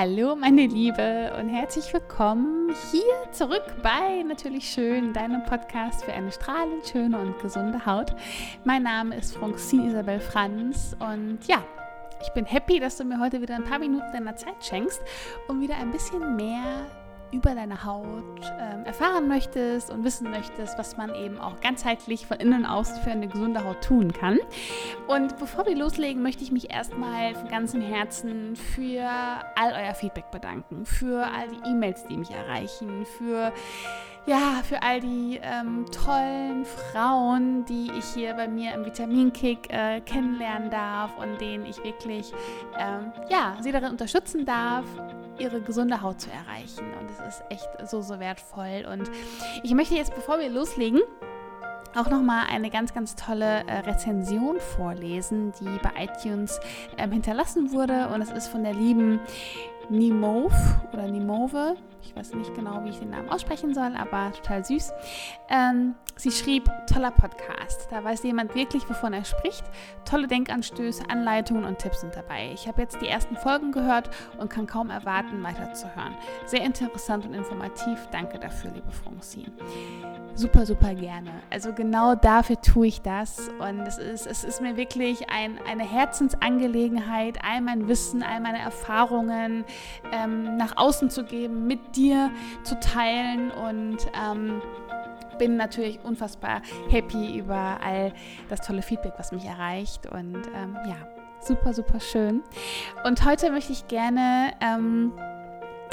Hallo meine Liebe und herzlich willkommen hier zurück bei Natürlich Schön, deinem Podcast für eine strahlend schöne und gesunde Haut. Mein Name ist Francine Isabel Franz und ja, ich bin happy, dass du mir heute wieder ein paar Minuten deiner Zeit schenkst, um wieder ein bisschen mehr über deine Haut ähm, erfahren möchtest und wissen möchtest, was man eben auch ganzheitlich von innen aus für eine gesunde Haut tun kann. Und bevor wir loslegen, möchte ich mich erstmal von ganzem Herzen für all euer Feedback bedanken, für all die E-Mails, die mich erreichen, für ja, für all die ähm, tollen Frauen, die ich hier bei mir im Vitaminkick äh, kennenlernen darf und denen ich wirklich, ähm, ja, sie darin unterstützen darf, ihre gesunde Haut zu erreichen. Und es ist echt so, so wertvoll. Und ich möchte jetzt, bevor wir loslegen, auch nochmal eine ganz, ganz tolle äh, Rezension vorlesen, die bei iTunes ähm, hinterlassen wurde. Und es ist von der lieben Nimove oder Nimove. Ich weiß nicht genau, wie ich den Namen aussprechen soll, aber total süß. Ähm, sie schrieb, toller Podcast. Da weiß jemand wirklich, wovon er spricht. Tolle Denkanstöße, Anleitungen und Tipps sind dabei. Ich habe jetzt die ersten Folgen gehört und kann kaum erwarten, weiterzuhören. Sehr interessant und informativ. Danke dafür, liebe Francine. Super, super gerne. Also genau dafür tue ich das. Und es ist, es ist mir wirklich ein, eine Herzensangelegenheit, all mein Wissen, all meine Erfahrungen ähm, nach außen zu geben, mit dir zu teilen und ähm, bin natürlich unfassbar happy über all das tolle Feedback, was mich erreicht und ähm, ja, super, super schön. Und heute möchte ich gerne ähm,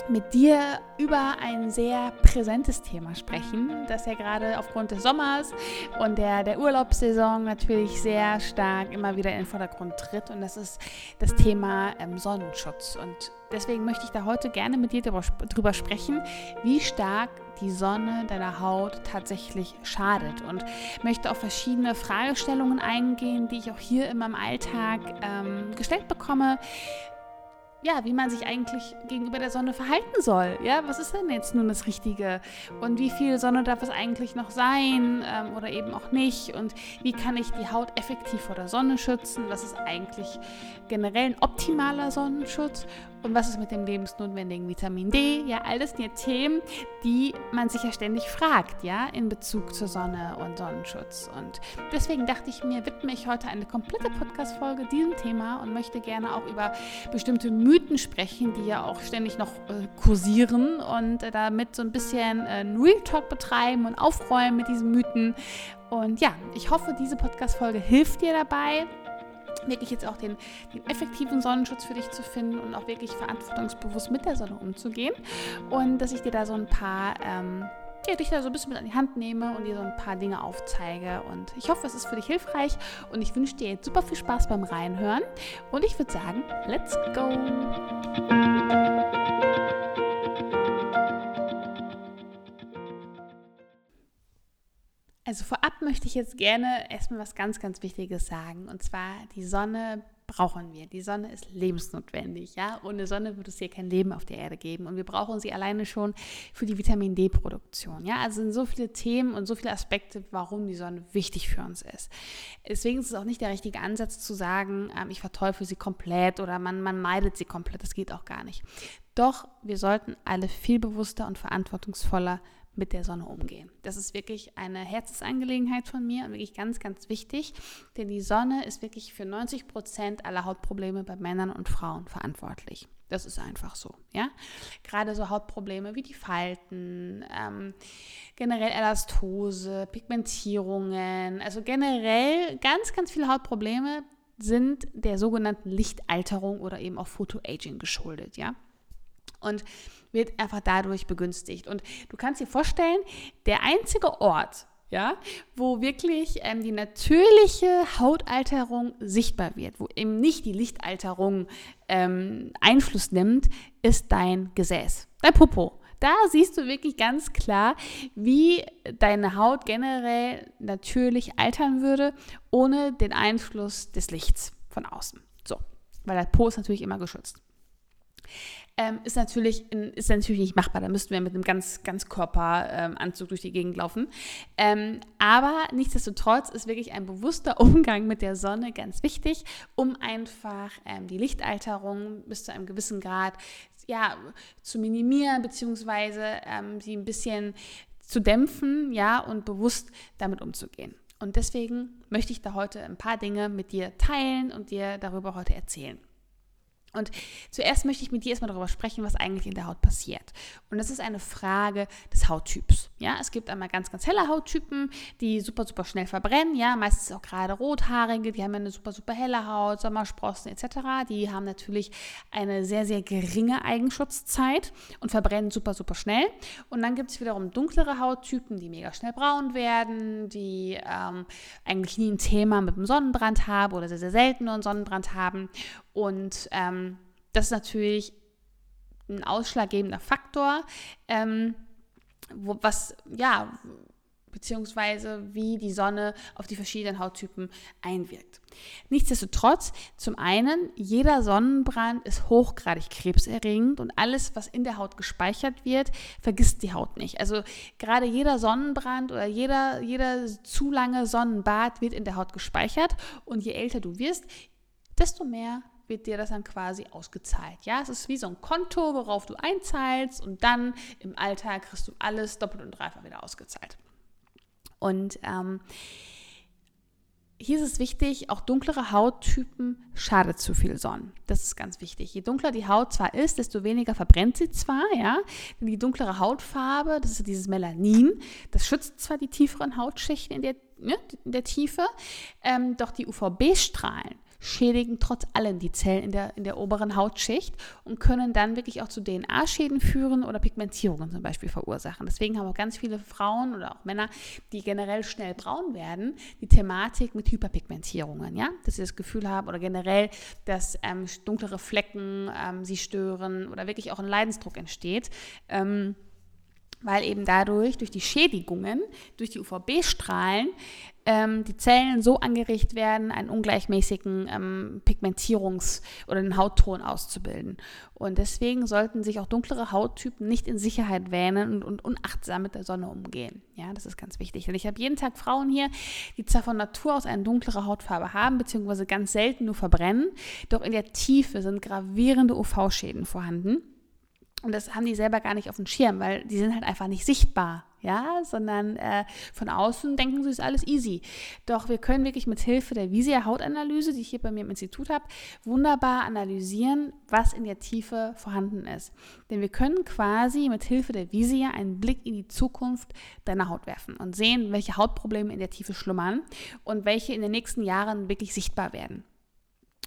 mit dir über ein sehr präsentes Thema sprechen, das ja gerade aufgrund des Sommers und der, der Urlaubssaison natürlich sehr stark immer wieder in den Vordergrund tritt. Und das ist das Thema ähm, Sonnenschutz. Und deswegen möchte ich da heute gerne mit dir darüber, darüber sprechen, wie stark die Sonne deiner Haut tatsächlich schadet. Und möchte auf verschiedene Fragestellungen eingehen, die ich auch hier in meinem Alltag ähm, gestellt bekomme ja, wie man sich eigentlich gegenüber der Sonne verhalten soll. Ja, was ist denn jetzt nun das Richtige? Und wie viel Sonne darf es eigentlich noch sein ähm, oder eben auch nicht? Und wie kann ich die Haut effektiv vor der Sonne schützen? Was ist eigentlich generell ein optimaler Sonnenschutz? Und was ist mit dem lebensnotwendigen Vitamin D? Ja, all das sind ja Themen, die man sich ja ständig fragt, ja, in Bezug zur Sonne und Sonnenschutz. Und deswegen dachte ich mir, widme ich heute eine komplette Podcast-Folge diesem Thema und möchte gerne auch über bestimmte Mythen sprechen, die ja auch ständig noch äh, kursieren und äh, damit so ein bisschen äh, Real Talk betreiben und aufräumen mit diesen Mythen. Und ja, ich hoffe, diese Podcast-Folge hilft dir dabei wirklich jetzt auch den, den, effektiven Sonnenschutz für dich zu finden und auch wirklich verantwortungsbewusst mit der Sonne umzugehen. Und dass ich dir da so ein paar, ähm, ja, dich da so ein bisschen mit an die Hand nehme und dir so ein paar Dinge aufzeige. Und ich hoffe, es ist für dich hilfreich und ich wünsche dir jetzt super viel Spaß beim Reinhören. Und ich würde sagen, let's go! Also vorab möchte ich jetzt gerne erstmal was ganz, ganz Wichtiges sagen. Und zwar, die Sonne brauchen wir. Die Sonne ist lebensnotwendig. Ja? Ohne Sonne würde es hier kein Leben auf der Erde geben. Und wir brauchen sie alleine schon für die Vitamin D-Produktion. Ja? Also sind so viele Themen und so viele Aspekte, warum die Sonne wichtig für uns ist. Deswegen ist es auch nicht der richtige Ansatz zu sagen, ähm, ich verteufel sie komplett oder man, man meidet sie komplett. Das geht auch gar nicht. Doch wir sollten alle viel bewusster und verantwortungsvoller mit der Sonne umgehen. Das ist wirklich eine Herzensangelegenheit von mir und wirklich ganz, ganz wichtig, denn die Sonne ist wirklich für 90 Prozent aller Hautprobleme bei Männern und Frauen verantwortlich. Das ist einfach so, ja. Gerade so Hautprobleme wie die Falten, ähm, generell Elastose, Pigmentierungen, also generell ganz, ganz viele Hautprobleme sind der sogenannten Lichtalterung oder eben auch Photoaging geschuldet, ja. Und wird einfach dadurch begünstigt. Und du kannst dir vorstellen, der einzige Ort, ja, wo wirklich ähm, die natürliche Hautalterung sichtbar wird, wo eben nicht die Lichtalterung ähm, Einfluss nimmt, ist dein Gesäß, dein Popo. Da siehst du wirklich ganz klar, wie deine Haut generell natürlich altern würde, ohne den Einfluss des Lichts von außen. So, weil der Po ist natürlich immer geschützt ähm, ist, natürlich, ist natürlich nicht machbar. Da müssten wir mit einem ganz, ganz Körperanzug ähm, durch die Gegend laufen. Ähm, aber nichtsdestotrotz ist wirklich ein bewusster Umgang mit der Sonne ganz wichtig, um einfach ähm, die Lichtalterung bis zu einem gewissen Grad ja, zu minimieren, beziehungsweise ähm, sie ein bisschen zu dämpfen, ja, und bewusst damit umzugehen. Und deswegen möchte ich da heute ein paar Dinge mit dir teilen und dir darüber heute erzählen. Und zuerst möchte ich mit dir erstmal darüber sprechen, was eigentlich in der Haut passiert. Und das ist eine Frage des Hauttyps. Ja, es gibt einmal ganz, ganz helle Hauttypen, die super, super schnell verbrennen. Ja, meistens auch gerade rothaarige, die haben eine super, super helle Haut, Sommersprossen etc. Die haben natürlich eine sehr, sehr geringe Eigenschutzzeit und verbrennen super, super schnell. Und dann gibt es wiederum dunklere Hauttypen, die mega schnell braun werden, die ähm, eigentlich nie ein Thema mit einem Sonnenbrand haben oder sehr, sehr selten nur einen Sonnenbrand haben. Und ähm, das ist natürlich ein ausschlaggebender Faktor, ähm, wo, was, ja, beziehungsweise wie die Sonne auf die verschiedenen Hauttypen einwirkt. Nichtsdestotrotz, zum einen, jeder Sonnenbrand ist hochgradig krebserregend und alles, was in der Haut gespeichert wird, vergisst die Haut nicht. Also gerade jeder Sonnenbrand oder jeder, jeder zu lange Sonnenbad wird in der Haut gespeichert und je älter du wirst, desto mehr wird dir das dann quasi ausgezahlt. Ja, es ist wie so ein Konto, worauf du einzahlst und dann im Alltag kriegst du alles doppelt und dreifach wieder ausgezahlt. Und ähm, hier ist es wichtig, auch dunklere Hauttypen schadet zu viel Sonnen. Das ist ganz wichtig. Je dunkler die Haut zwar ist, desto weniger verbrennt sie zwar, ja. Denn die dunklere Hautfarbe, das ist dieses Melanin, das schützt zwar die tieferen Hautschichten in der, ne, in der Tiefe, ähm, doch die UVB-Strahlen schädigen trotz allem die Zellen in der, in der oberen Hautschicht und können dann wirklich auch zu DNA-Schäden führen oder Pigmentierungen zum Beispiel verursachen. Deswegen haben auch ganz viele Frauen oder auch Männer, die generell schnell braun werden, die Thematik mit Hyperpigmentierungen, ja, dass sie das Gefühl haben oder generell, dass ähm, dunklere Flecken ähm, sie stören oder wirklich auch ein Leidensdruck entsteht. Ähm, weil eben dadurch, durch die Schädigungen, durch die UVB-Strahlen, ähm, die Zellen so angeregt werden, einen ungleichmäßigen ähm, Pigmentierungs- oder einen Hautton auszubilden. Und deswegen sollten sich auch dunklere Hauttypen nicht in Sicherheit wähnen und, und unachtsam mit der Sonne umgehen. Ja, das ist ganz wichtig. Denn ich habe jeden Tag Frauen hier, die zwar von Natur aus eine dunklere Hautfarbe haben, beziehungsweise ganz selten nur verbrennen, doch in der Tiefe sind gravierende UV-Schäden vorhanden. Und das haben die selber gar nicht auf dem Schirm, weil die sind halt einfach nicht sichtbar, ja, sondern äh, von außen denken sie, ist alles easy. Doch wir können wirklich mit Hilfe der Visia Hautanalyse, die ich hier bei mir im Institut habe, wunderbar analysieren, was in der Tiefe vorhanden ist. Denn wir können quasi mit Hilfe der Visia einen Blick in die Zukunft deiner Haut werfen und sehen, welche Hautprobleme in der Tiefe schlummern und welche in den nächsten Jahren wirklich sichtbar werden.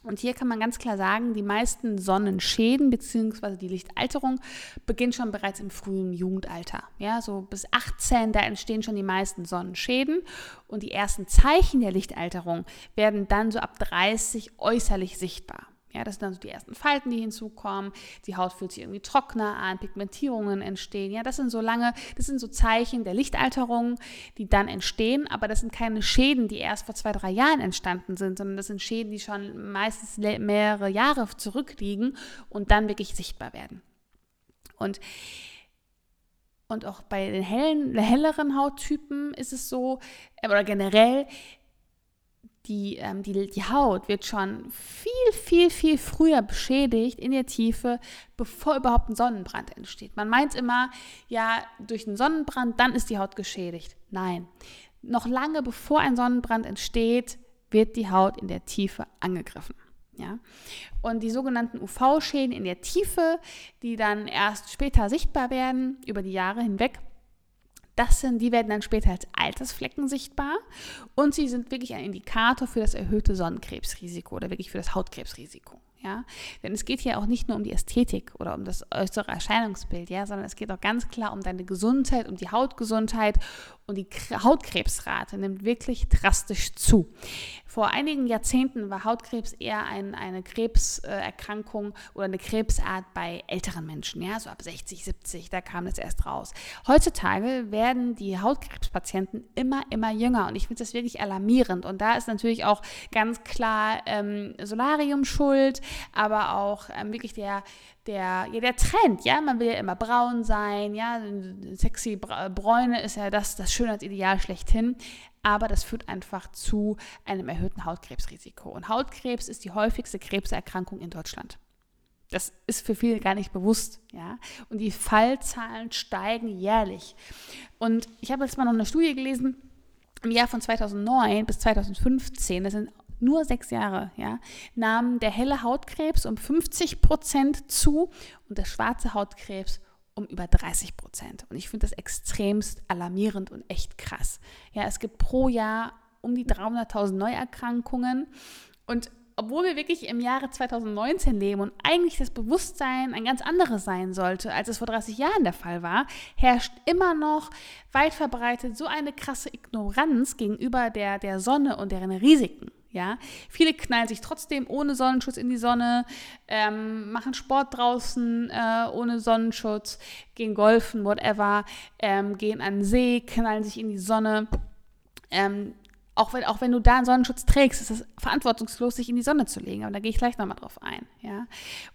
Und hier kann man ganz klar sagen, die meisten Sonnenschäden bzw. die Lichtalterung beginnt schon bereits im frühen Jugendalter. Ja, so bis 18, da entstehen schon die meisten Sonnenschäden und die ersten Zeichen der Lichtalterung werden dann so ab 30 äußerlich sichtbar. Ja, das sind dann so die ersten Falten, die hinzukommen. Die Haut fühlt sich irgendwie trockener an, Pigmentierungen entstehen. Ja, das sind so lange, das sind so Zeichen der Lichtalterung, die dann entstehen. Aber das sind keine Schäden, die erst vor zwei, drei Jahren entstanden sind, sondern das sind Schäden, die schon meistens mehrere Jahre zurückliegen und dann wirklich sichtbar werden. Und und auch bei den hellen, helleren Hauttypen ist es so, oder generell, die, ähm, die, die Haut wird schon viel, viel, viel früher beschädigt in der Tiefe, bevor überhaupt ein Sonnenbrand entsteht. Man meint immer, ja, durch einen Sonnenbrand, dann ist die Haut geschädigt. Nein, noch lange bevor ein Sonnenbrand entsteht, wird die Haut in der Tiefe angegriffen. Ja? Und die sogenannten UV-Schäden in der Tiefe, die dann erst später sichtbar werden, über die Jahre hinweg, das sind, die werden dann später als Altersflecken sichtbar und sie sind wirklich ein Indikator für das erhöhte Sonnenkrebsrisiko oder wirklich für das Hautkrebsrisiko. Ja? Denn es geht hier auch nicht nur um die Ästhetik oder um das äußere Erscheinungsbild, ja, sondern es geht auch ganz klar um deine Gesundheit, um die Hautgesundheit und die Hautkrebsrate nimmt wirklich drastisch zu. Vor einigen Jahrzehnten war Hautkrebs eher ein, eine Krebserkrankung oder eine Krebsart bei älteren Menschen, ja, so ab 60, 70, da kam das erst raus. Heutzutage werden die Hautkrebspatienten immer, immer jünger und ich finde das wirklich alarmierend. Und da ist natürlich auch ganz klar ähm, Solarium schuld, aber auch ähm, wirklich der der, ja, der Trend, ja, man will ja immer braun sein, ja, sexy Bräune ist ja das, das Schönheitsideal schlechthin, aber das führt einfach zu einem erhöhten Hautkrebsrisiko. Und Hautkrebs ist die häufigste Krebserkrankung in Deutschland. Das ist für viele gar nicht bewusst, ja. Und die Fallzahlen steigen jährlich. Und ich habe jetzt mal noch eine Studie gelesen, im Jahr von 2009 bis 2015, das sind nur sechs Jahre, ja, nahm der helle Hautkrebs um 50 Prozent zu und der schwarze Hautkrebs um über 30 Prozent. Und ich finde das extremst alarmierend und echt krass. Ja, es gibt pro Jahr um die 300.000 Neuerkrankungen und obwohl wir wirklich im Jahre 2019 leben und eigentlich das Bewusstsein ein ganz anderes sein sollte, als es vor 30 Jahren der Fall war, herrscht immer noch weit verbreitet so eine krasse Ignoranz gegenüber der, der Sonne und deren Risiken. Ja, viele knallen sich trotzdem ohne Sonnenschutz in die Sonne, ähm, machen Sport draußen äh, ohne Sonnenschutz, gehen golfen, whatever, ähm, gehen an den See, knallen sich in die Sonne. Ähm, auch wenn, auch wenn du da einen Sonnenschutz trägst, ist es verantwortungslos, sich in die Sonne zu legen. Aber da gehe ich gleich nochmal drauf ein. Ja?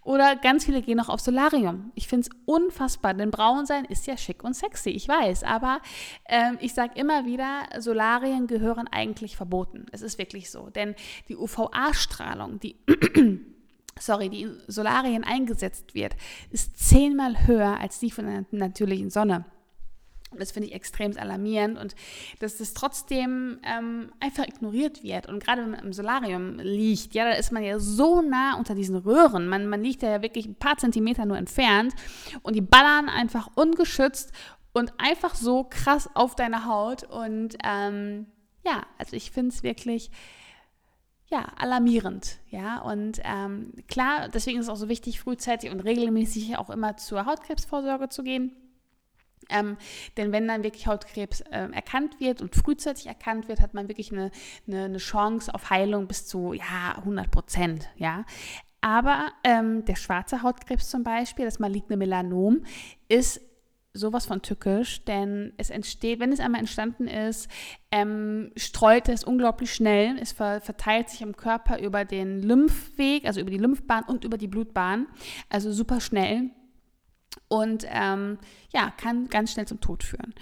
Oder ganz viele gehen noch auf Solarium. Ich finde es unfassbar, denn braun sein ist ja schick und sexy, ich weiß. Aber ähm, ich sage immer wieder, Solarien gehören eigentlich verboten. Es ist wirklich so. Denn die UVA-Strahlung, die sorry, die in Solarien eingesetzt wird, ist zehnmal höher als die von der natürlichen Sonne. Das finde ich extrem alarmierend und dass das trotzdem ähm, einfach ignoriert wird. Und gerade wenn man im Solarium liegt, ja, da ist man ja so nah unter diesen Röhren. Man, man liegt ja wirklich ein paar Zentimeter nur entfernt und die ballern einfach ungeschützt und einfach so krass auf deine Haut. Und ähm, ja, also ich finde es wirklich ja, alarmierend, ja, und ähm, klar, deswegen ist es auch so wichtig, frühzeitig und regelmäßig auch immer zur Hautkrebsvorsorge zu gehen ähm, denn wenn dann wirklich Hautkrebs äh, erkannt wird und frühzeitig erkannt wird, hat man wirklich eine, eine, eine Chance auf Heilung bis zu ja, 100 Prozent. Ja? Aber ähm, der schwarze Hautkrebs zum Beispiel, das maligne Melanom, ist sowas von tückisch, denn es entsteht, wenn es einmal entstanden ist, ähm, streut es unglaublich schnell. Es ver verteilt sich im Körper über den Lymphweg, also über die Lymphbahn und über die Blutbahn, also super schnell und ähm, ja, kann ganz schnell zum Tod führen.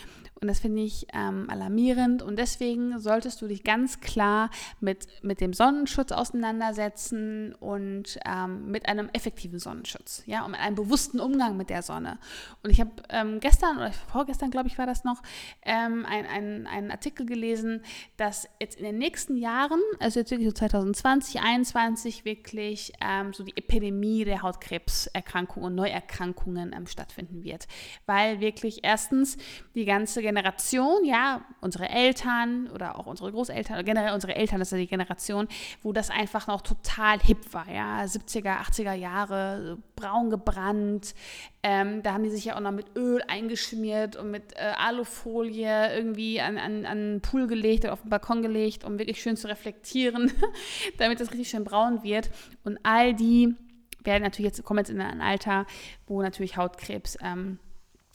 Und das finde ich ähm, alarmierend. Und deswegen solltest du dich ganz klar mit, mit dem Sonnenschutz auseinandersetzen und ähm, mit einem effektiven Sonnenschutz. Ja, und mit einem bewussten Umgang mit der Sonne. Und ich habe ähm, gestern oder vorgestern, glaube ich, war das noch, ähm, ein, einen Artikel gelesen, dass jetzt in den nächsten Jahren, also jetzt wirklich so 2020, 2021, wirklich ähm, so die Epidemie der Hautkrebserkrankungen und Neuerkrankungen ähm, stattfinden wird. Weil wirklich erstens die ganze Generation, ja, unsere Eltern oder auch unsere Großeltern generell unsere Eltern, das ist ja die Generation, wo das einfach noch total hip war, ja, 70er, 80er Jahre, braun gebrannt, ähm, da haben die sich ja auch noch mit Öl eingeschmiert und mit äh, Alufolie irgendwie an, an, an den Pool gelegt oder auf den Balkon gelegt, um wirklich schön zu reflektieren, damit das richtig schön braun wird. Und all die werden natürlich jetzt, kommen jetzt in ein Alter, wo natürlich Hautkrebs ähm,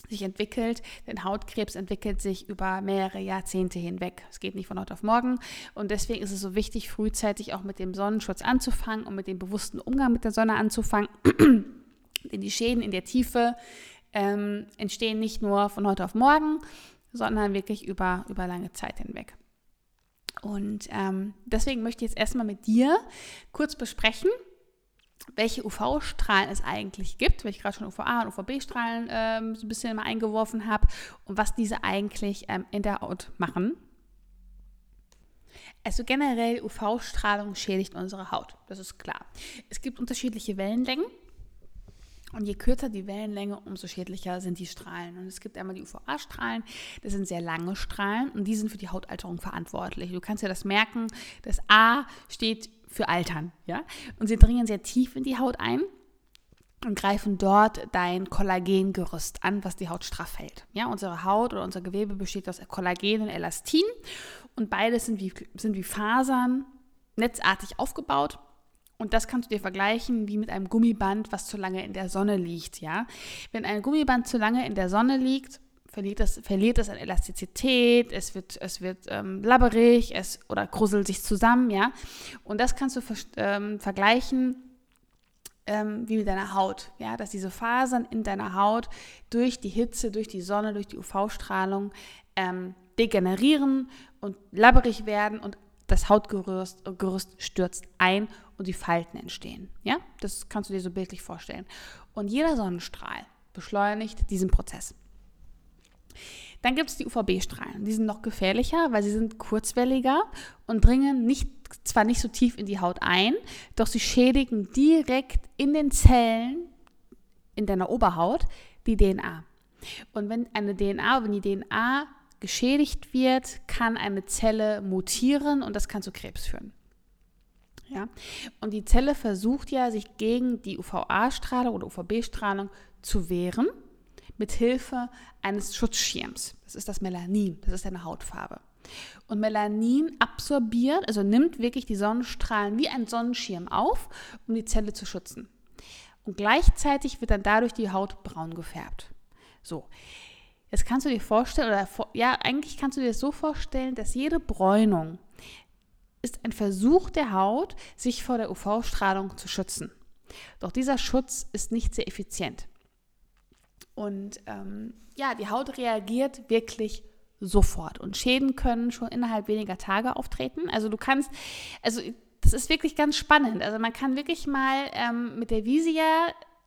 sich entwickelt, denn Hautkrebs entwickelt sich über mehrere Jahrzehnte hinweg. Es geht nicht von heute auf morgen und deswegen ist es so wichtig, frühzeitig auch mit dem Sonnenschutz anzufangen und mit dem bewussten Umgang mit der Sonne anzufangen. denn die Schäden in der Tiefe ähm, entstehen nicht nur von heute auf morgen, sondern wirklich über, über lange Zeit hinweg. Und ähm, deswegen möchte ich jetzt erstmal mit dir kurz besprechen, welche UV-Strahlen es eigentlich gibt, weil ich gerade schon UVA und UVB-Strahlen ähm, so ein bisschen mal eingeworfen habe und was diese eigentlich ähm, in der Haut machen. Also generell UV-Strahlung schädigt unsere Haut, das ist klar. Es gibt unterschiedliche Wellenlängen und je kürzer die Wellenlänge, umso schädlicher sind die Strahlen. Und es gibt einmal die UVA-Strahlen, das sind sehr lange Strahlen und die sind für die Hautalterung verantwortlich. Du kannst ja das merken, das A steht für Altern, ja. Und sie dringen sehr tief in die Haut ein und greifen dort dein Kollagengerüst an, was die Haut straff hält. Ja, unsere Haut oder unser Gewebe besteht aus Kollagen und Elastin und beides sind wie, sind wie Fasern netzartig aufgebaut. Und das kannst du dir vergleichen wie mit einem Gummiband, was zu lange in der Sonne liegt, ja. Wenn ein Gummiband zu lange in der Sonne liegt, verliert das, verliert das an Elastizität, es wird, es wird ähm, labberig es, oder gruselt sich zusammen, ja. Und das kannst du ähm, vergleichen ähm, wie mit deiner Haut, ja, dass diese Fasern in deiner Haut durch die Hitze, durch die Sonne, durch die UV-Strahlung ähm, degenerieren und labberig werden und das Hautgerüst Gerüst stürzt ein und die Falten entstehen. Ja, das kannst du dir so bildlich vorstellen. Und jeder Sonnenstrahl beschleunigt diesen Prozess. Dann gibt es die UVB-Strahlen. Die sind noch gefährlicher, weil sie sind kurzwelliger und dringen nicht, zwar nicht so tief in die Haut ein, doch sie schädigen direkt in den Zellen in deiner Oberhaut die DNA. Und wenn eine DNA, wenn die DNA geschädigt wird, kann eine Zelle mutieren und das kann zu Krebs führen. Ja? Und die Zelle versucht ja, sich gegen die UVA-Strahlung oder UVB-Strahlung zu wehren mit Hilfe eines Schutzschirms. Das ist das Melanin, das ist deine Hautfarbe. Und Melanin absorbiert, also nimmt wirklich die Sonnenstrahlen wie ein Sonnenschirm auf, um die Zelle zu schützen. Und gleichzeitig wird dann dadurch die Haut braun gefärbt. So. Jetzt kannst du dir vorstellen, oder ja, eigentlich kannst du dir das so vorstellen, dass jede Bräunung ist ein Versuch der Haut, sich vor der UV-Strahlung zu schützen. Doch dieser Schutz ist nicht sehr effizient. Und ähm, ja, die Haut reagiert wirklich sofort und Schäden können schon innerhalb weniger Tage auftreten. Also du kannst, also das ist wirklich ganz spannend. Also man kann wirklich mal ähm, mit der Visia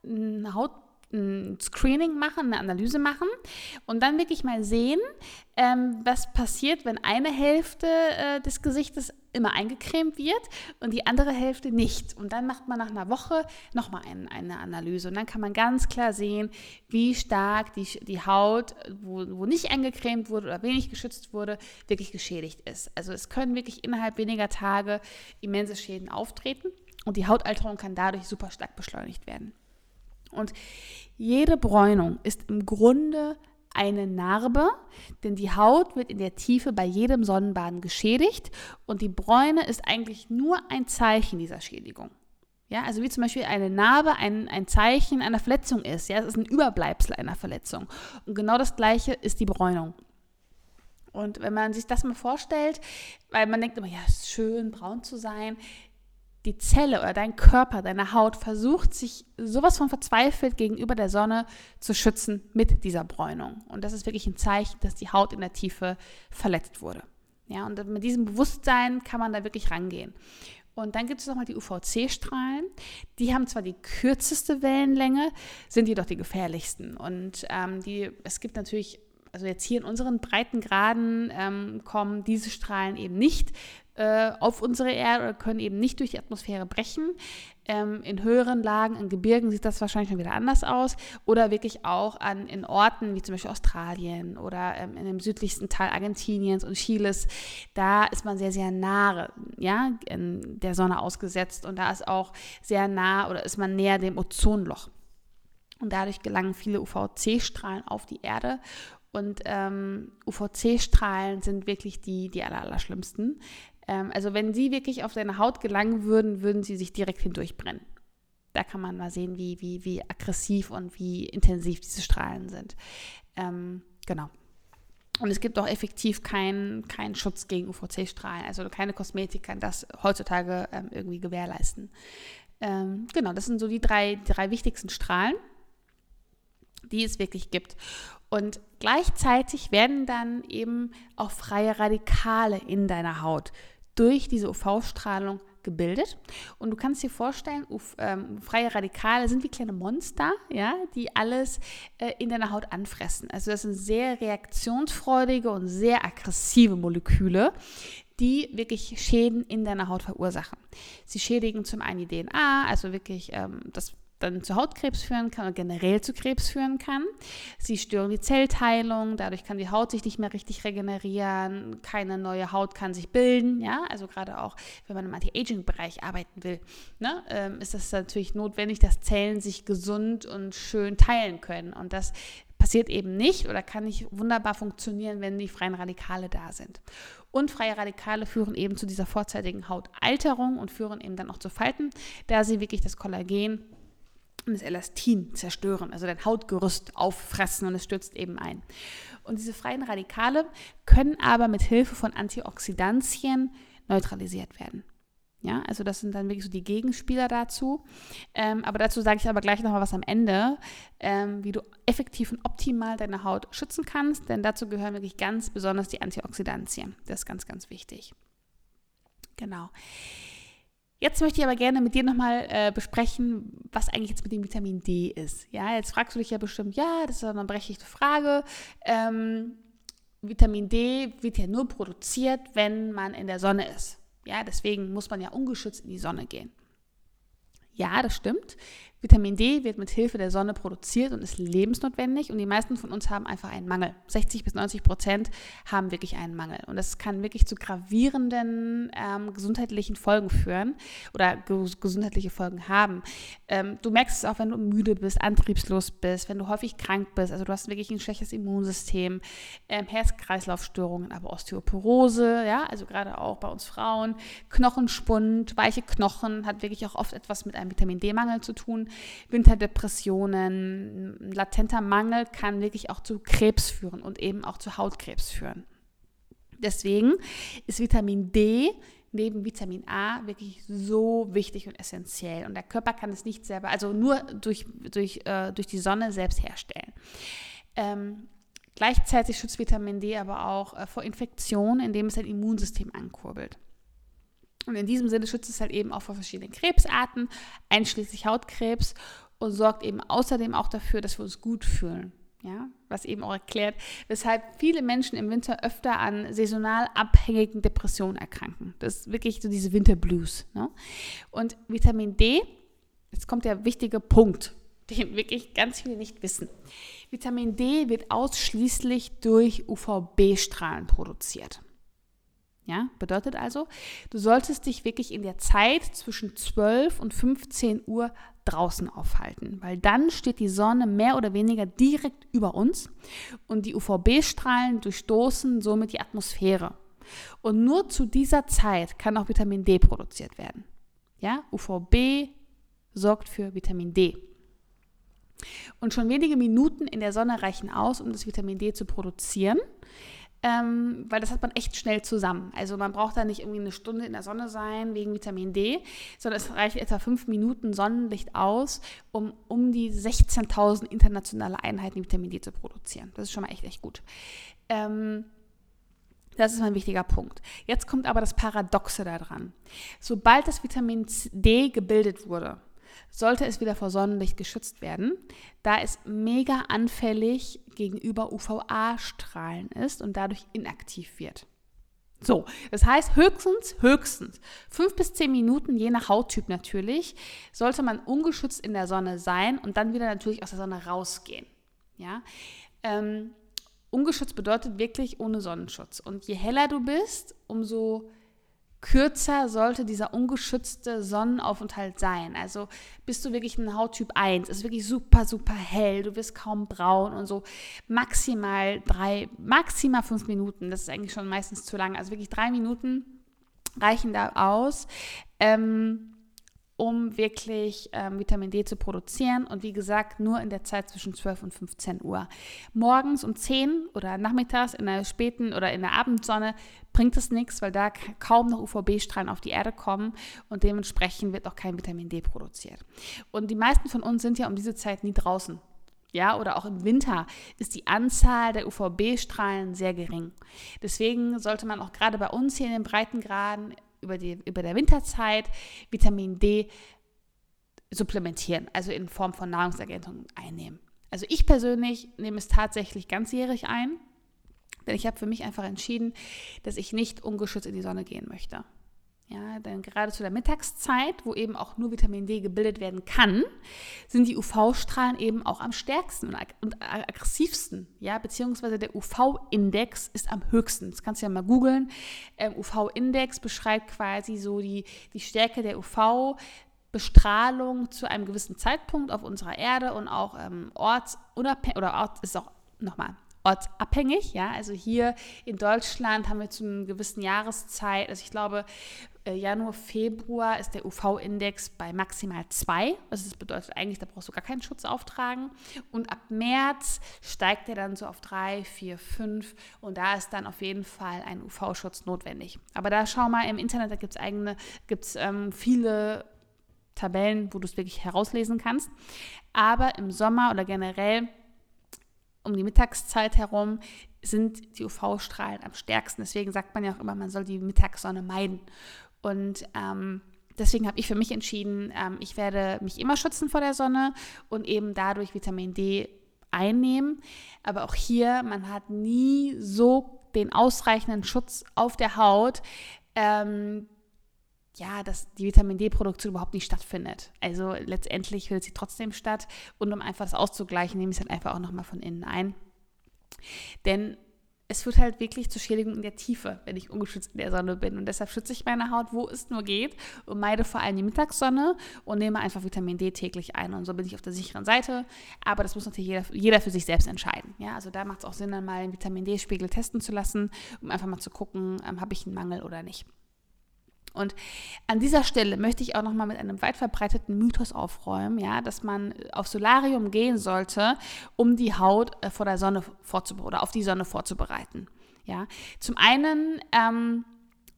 eine Haut ein Screening machen, eine Analyse machen und dann wirklich mal sehen, ähm, was passiert, wenn eine Hälfte äh, des Gesichtes immer eingecremt wird und die andere Hälfte nicht. Und dann macht man nach einer Woche nochmal ein, eine Analyse und dann kann man ganz klar sehen, wie stark die, die Haut, wo, wo nicht eingecremt wurde oder wenig geschützt wurde, wirklich geschädigt ist. Also es können wirklich innerhalb weniger Tage immense Schäden auftreten und die Hautalterung kann dadurch super stark beschleunigt werden. Und jede Bräunung ist im Grunde eine Narbe, denn die Haut wird in der Tiefe bei jedem Sonnenbaden geschädigt und die Bräune ist eigentlich nur ein Zeichen dieser Schädigung. Ja, also wie zum Beispiel eine Narbe ein, ein Zeichen einer Verletzung ist. Ja, es ist ein Überbleibsel einer Verletzung. Und genau das Gleiche ist die Bräunung. Und wenn man sich das mal vorstellt, weil man denkt immer, ja, es ist schön, braun zu sein, die Zelle oder dein Körper, deine Haut versucht sich sowas von verzweifelt gegenüber der Sonne zu schützen mit dieser Bräunung. Und das ist wirklich ein Zeichen, dass die Haut in der Tiefe verletzt wurde. Ja, und mit diesem Bewusstsein kann man da wirklich rangehen. Und dann gibt es nochmal die UVC-Strahlen. Die haben zwar die kürzeste Wellenlänge, sind jedoch die gefährlichsten. Und ähm, die, es gibt natürlich also jetzt hier in unseren Breitengraden ähm, kommen diese Strahlen eben nicht äh, auf unsere Erde oder können eben nicht durch die Atmosphäre brechen. Ähm, in höheren Lagen, in Gebirgen sieht das wahrscheinlich schon wieder anders aus. Oder wirklich auch an, in Orten wie zum Beispiel Australien oder ähm, in dem südlichsten Teil Argentiniens und Chiles. Da ist man sehr, sehr nahe ja, der Sonne ausgesetzt und da ist auch sehr nah oder ist man näher dem Ozonloch. Und dadurch gelangen viele UVC-Strahlen auf die Erde und ähm, UVC-Strahlen sind wirklich die, die aller, aller schlimmsten. Ähm, also wenn sie wirklich auf deine Haut gelangen würden, würden sie sich direkt hindurchbrennen. Da kann man mal sehen, wie, wie, wie aggressiv und wie intensiv diese Strahlen sind. Ähm, genau. Und es gibt auch effektiv keinen kein Schutz gegen UVC-Strahlen. Also keine Kosmetik kann das heutzutage ähm, irgendwie gewährleisten. Ähm, genau, das sind so die drei, drei wichtigsten Strahlen, die es wirklich gibt. Und gleichzeitig werden dann eben auch freie Radikale in deiner Haut durch diese UV-Strahlung gebildet. Und du kannst dir vorstellen, Uf, ähm, freie Radikale sind wie kleine Monster, ja, die alles äh, in deiner Haut anfressen. Also das sind sehr reaktionsfreudige und sehr aggressive Moleküle, die wirklich Schäden in deiner Haut verursachen. Sie schädigen zum einen die DNA, also wirklich ähm, das dann zu Hautkrebs führen kann oder generell zu Krebs führen kann. Sie stören die Zellteilung, dadurch kann die Haut sich nicht mehr richtig regenerieren, keine neue Haut kann sich bilden. Ja, also gerade auch, wenn man im Anti-Aging-Bereich arbeiten will, ne, ähm, ist das natürlich notwendig, dass Zellen sich gesund und schön teilen können. Und das passiert eben nicht oder kann nicht wunderbar funktionieren, wenn die freien Radikale da sind. Und freie Radikale führen eben zu dieser vorzeitigen Hautalterung und führen eben dann auch zu Falten, da sie wirklich das Kollagen und das Elastin zerstören, also dein Hautgerüst auffressen und es stürzt eben ein. Und diese freien Radikale können aber mit Hilfe von Antioxidantien neutralisiert werden. Ja, also das sind dann wirklich so die Gegenspieler dazu. Ähm, aber dazu sage ich aber gleich nochmal was am Ende, ähm, wie du effektiv und optimal deine Haut schützen kannst, denn dazu gehören wirklich ganz besonders die Antioxidantien. Das ist ganz, ganz wichtig. Genau. Jetzt möchte ich aber gerne mit dir nochmal äh, besprechen, was eigentlich jetzt mit dem Vitamin D ist. Ja, jetzt fragst du dich ja bestimmt, ja, das ist eine berechtigte Frage. Ähm, Vitamin D wird ja nur produziert, wenn man in der Sonne ist. Ja, deswegen muss man ja ungeschützt in die Sonne gehen. Ja, das stimmt. Vitamin D wird mit Hilfe der Sonne produziert und ist lebensnotwendig und die meisten von uns haben einfach einen Mangel. 60 bis 90 Prozent haben wirklich einen Mangel und das kann wirklich zu gravierenden ähm, gesundheitlichen Folgen führen oder gesundheitliche Folgen haben. Ähm, du merkst es auch, wenn du müde bist, antriebslos bist, wenn du häufig krank bist, also du hast wirklich ein schlechtes Immunsystem, ähm, Herz-Kreislauf-Störungen, aber Osteoporose, ja, also gerade auch bei uns Frauen, Knochenspund, weiche Knochen hat wirklich auch oft etwas mit einem Vitamin D-Mangel zu tun. Winterdepressionen, latenter Mangel kann wirklich auch zu Krebs führen und eben auch zu Hautkrebs führen. Deswegen ist Vitamin D neben Vitamin A wirklich so wichtig und essentiell. Und der Körper kann es nicht selber, also nur durch, durch, äh, durch die Sonne selbst herstellen. Ähm, gleichzeitig schützt Vitamin D aber auch äh, vor Infektionen, indem es ein Immunsystem ankurbelt. Und in diesem Sinne schützt es halt eben auch vor verschiedenen Krebsarten, einschließlich Hautkrebs und sorgt eben außerdem auch dafür, dass wir uns gut fühlen. Ja, was eben auch erklärt, weshalb viele Menschen im Winter öfter an saisonal abhängigen Depressionen erkranken. Das ist wirklich so diese Winterblues. Ne? Und Vitamin D, jetzt kommt der wichtige Punkt, den wirklich ganz viele nicht wissen. Vitamin D wird ausschließlich durch UVB-Strahlen produziert. Ja, bedeutet also, du solltest dich wirklich in der Zeit zwischen 12 und 15 Uhr draußen aufhalten, weil dann steht die Sonne mehr oder weniger direkt über uns und die UVB-Strahlen durchstoßen somit die Atmosphäre. Und nur zu dieser Zeit kann auch Vitamin D produziert werden. Ja, UVB sorgt für Vitamin D. Und schon wenige Minuten in der Sonne reichen aus, um das Vitamin D zu produzieren ähm, weil das hat man echt schnell zusammen. Also man braucht da nicht irgendwie eine Stunde in der Sonne sein wegen Vitamin D, sondern es reicht etwa fünf Minuten Sonnenlicht aus, um um die 16.000 internationale Einheiten Vitamin D zu produzieren. Das ist schon mal echt, echt gut. Ähm, das ist ein wichtiger Punkt. Jetzt kommt aber das Paradoxe daran. Sobald das Vitamin D gebildet wurde, sollte es wieder vor Sonnenlicht geschützt werden, da es mega anfällig gegenüber UVA-Strahlen ist und dadurch inaktiv wird. So, das heißt höchstens, höchstens fünf bis zehn Minuten, je nach Hauttyp natürlich, sollte man ungeschützt in der Sonne sein und dann wieder natürlich aus der Sonne rausgehen. Ja, ähm, ungeschützt bedeutet wirklich ohne Sonnenschutz. Und je heller du bist, umso kürzer sollte dieser ungeschützte Sonnenaufenthalt sein. Also bist du wirklich ein Hauttyp 1, ist wirklich super, super hell, du wirst kaum braun und so. Maximal drei, maximal fünf Minuten, das ist eigentlich schon meistens zu lang. Also wirklich drei Minuten reichen da aus. Ähm, um wirklich ähm, Vitamin D zu produzieren. Und wie gesagt, nur in der Zeit zwischen 12 und 15 Uhr. Morgens um 10 oder nachmittags in der späten oder in der Abendsonne bringt es nichts, weil da kaum noch UVB-Strahlen auf die Erde kommen und dementsprechend wird auch kein Vitamin D produziert. Und die meisten von uns sind ja um diese Zeit nie draußen. Ja, oder auch im Winter ist die Anzahl der UVB-Strahlen sehr gering. Deswegen sollte man auch gerade bei uns hier in den Breitengraden über, die, über der Winterzeit Vitamin D supplementieren, also in Form von Nahrungsergänzungen einnehmen. Also ich persönlich nehme es tatsächlich ganzjährig ein, denn ich habe für mich einfach entschieden, dass ich nicht ungeschützt in die Sonne gehen möchte. Ja, denn gerade zu der Mittagszeit, wo eben auch nur Vitamin D gebildet werden kann, sind die UV-Strahlen eben auch am stärksten und aggressivsten. Ja, beziehungsweise der UV-Index ist am höchsten. Das kannst du ja mal googeln. Ähm, UV-Index beschreibt quasi so die, die Stärke der UV. Bestrahlung zu einem gewissen Zeitpunkt auf unserer Erde und auch ähm, ortsunabhängig oder Ort ist auch nochmal ortsabhängig. Ja, also hier in Deutschland haben wir zu einer gewissen Jahreszeit, also ich glaube Januar, Februar ist der UV-Index bei maximal 2. Also das bedeutet eigentlich, da brauchst du gar keinen Schutz auftragen. Und ab März steigt er dann so auf 3, 4, 5 und da ist dann auf jeden Fall ein UV-Schutz notwendig. Aber da schau mal im Internet, da gibt es eigene, gibt es ähm, viele Tabellen, wo du es wirklich herauslesen kannst. Aber im Sommer oder generell um die Mittagszeit herum sind die UV-Strahlen am stärksten. Deswegen sagt man ja auch immer, man soll die Mittagssonne meiden. Und ähm, deswegen habe ich für mich entschieden, ähm, ich werde mich immer schützen vor der Sonne und eben dadurch Vitamin D einnehmen. Aber auch hier, man hat nie so den ausreichenden Schutz auf der Haut, ähm, ja, dass die Vitamin D-Produktion überhaupt nicht stattfindet. Also letztendlich findet sie trotzdem statt. Und um einfach das auszugleichen, nehme ich es halt einfach auch nochmal von innen ein. Denn es führt halt wirklich zur Schädigung in der Tiefe, wenn ich ungeschützt in der Sonne bin. Und deshalb schütze ich meine Haut, wo es nur geht und meide vor allem die Mittagssonne und nehme einfach Vitamin D täglich ein. Und so bin ich auf der sicheren Seite. Aber das muss natürlich jeder, jeder für sich selbst entscheiden. Ja, also da macht es auch Sinn, dann mal den Vitamin D-Spiegel testen zu lassen, um einfach mal zu gucken, ähm, habe ich einen Mangel oder nicht. Und an dieser Stelle möchte ich auch noch mal mit einem weit verbreiteten Mythos aufräumen, ja, dass man auf Solarium gehen sollte, um die Haut äh, vor der Sonne vorzubereiten oder auf die Sonne vorzubereiten. Ja, zum einen ähm,